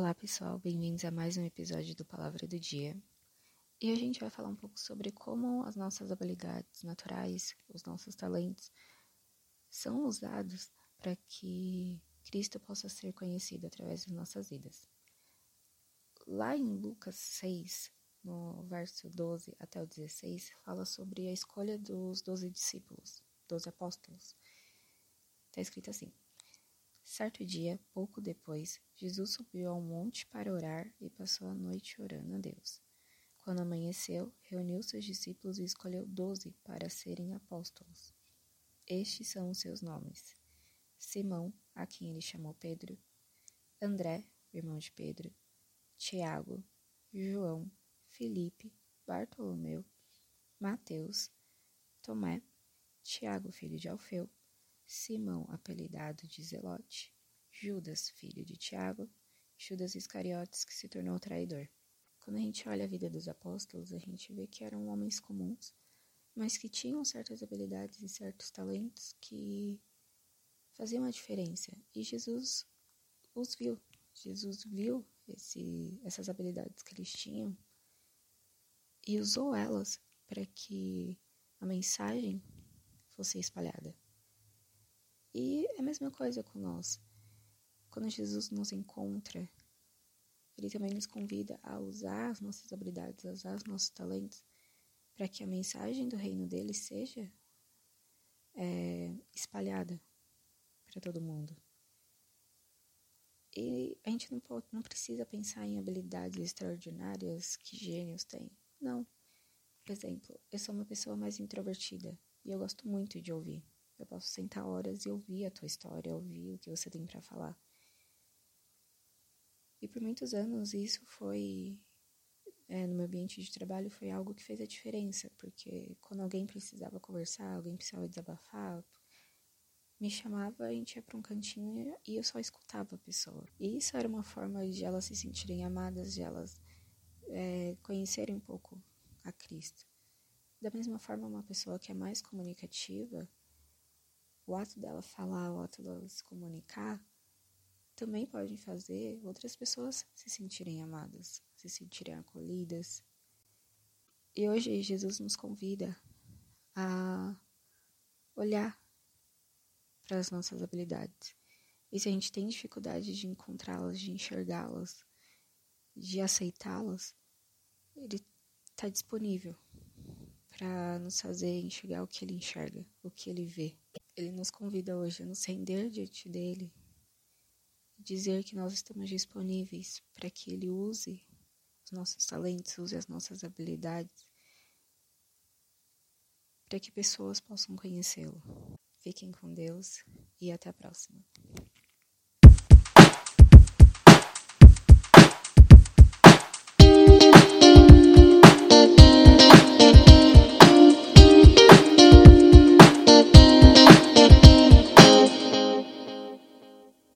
Olá pessoal, bem-vindos a mais um episódio do Palavra do Dia. E a gente vai falar um pouco sobre como as nossas habilidades naturais, os nossos talentos, são usados para que Cristo possa ser conhecido através das nossas vidas. Lá em Lucas 6, no verso 12 até o 16, fala sobre a escolha dos doze discípulos, doze apóstolos. Está escrito assim: Certo dia, pouco depois, Jesus subiu ao monte para orar e passou a noite orando a Deus. Quando amanheceu, reuniu seus discípulos e escolheu doze para serem apóstolos. Estes são os seus nomes: Simão, a quem ele chamou Pedro, André, irmão de Pedro, Tiago, João, Felipe, Bartolomeu, Mateus, Tomé, Tiago, filho de Alfeu, Simão, apelidado de Zelote, Judas, filho de Tiago, Judas Iscariotes, que se tornou traidor. Quando a gente olha a vida dos apóstolos, a gente vê que eram homens comuns, mas que tinham certas habilidades e certos talentos que faziam a diferença. E Jesus os viu. Jesus viu esse, essas habilidades que eles tinham e usou elas para que a mensagem fosse espalhada. E é a mesma coisa com nós. Quando Jesus nos encontra, ele também nos convida a usar as nossas habilidades, a usar os nossos talentos, para que a mensagem do reino dele seja é, espalhada para todo mundo. E a gente não, pode, não precisa pensar em habilidades extraordinárias que gênios têm. Não. Por exemplo, eu sou uma pessoa mais introvertida e eu gosto muito de ouvir. Eu posso sentar horas e ouvir a tua história, ouvir o que você tem para falar. E por muitos anos isso foi, é, no meu ambiente de trabalho, foi algo que fez a diferença, porque quando alguém precisava conversar, alguém precisava desabafar, me chamava, a gente ia para um cantinho e eu só escutava a pessoa. E isso era uma forma de elas se sentirem amadas, de elas é, conhecerem um pouco a Cristo. Da mesma forma, uma pessoa que é mais comunicativa, o ato dela falar, o ato dela se comunicar, também pode fazer outras pessoas se sentirem amadas, se sentirem acolhidas. E hoje Jesus nos convida a olhar para as nossas habilidades. E se a gente tem dificuldade de encontrá-las, de enxergá-las, de aceitá-las, ele está disponível para nos fazer enxergar o que ele enxerga, o que ele vê. Ele nos convida hoje a nos render diante dele, dizer que nós estamos disponíveis para que ele use os nossos talentos, use as nossas habilidades, para que pessoas possam conhecê-lo. Fiquem com Deus e até a próxima.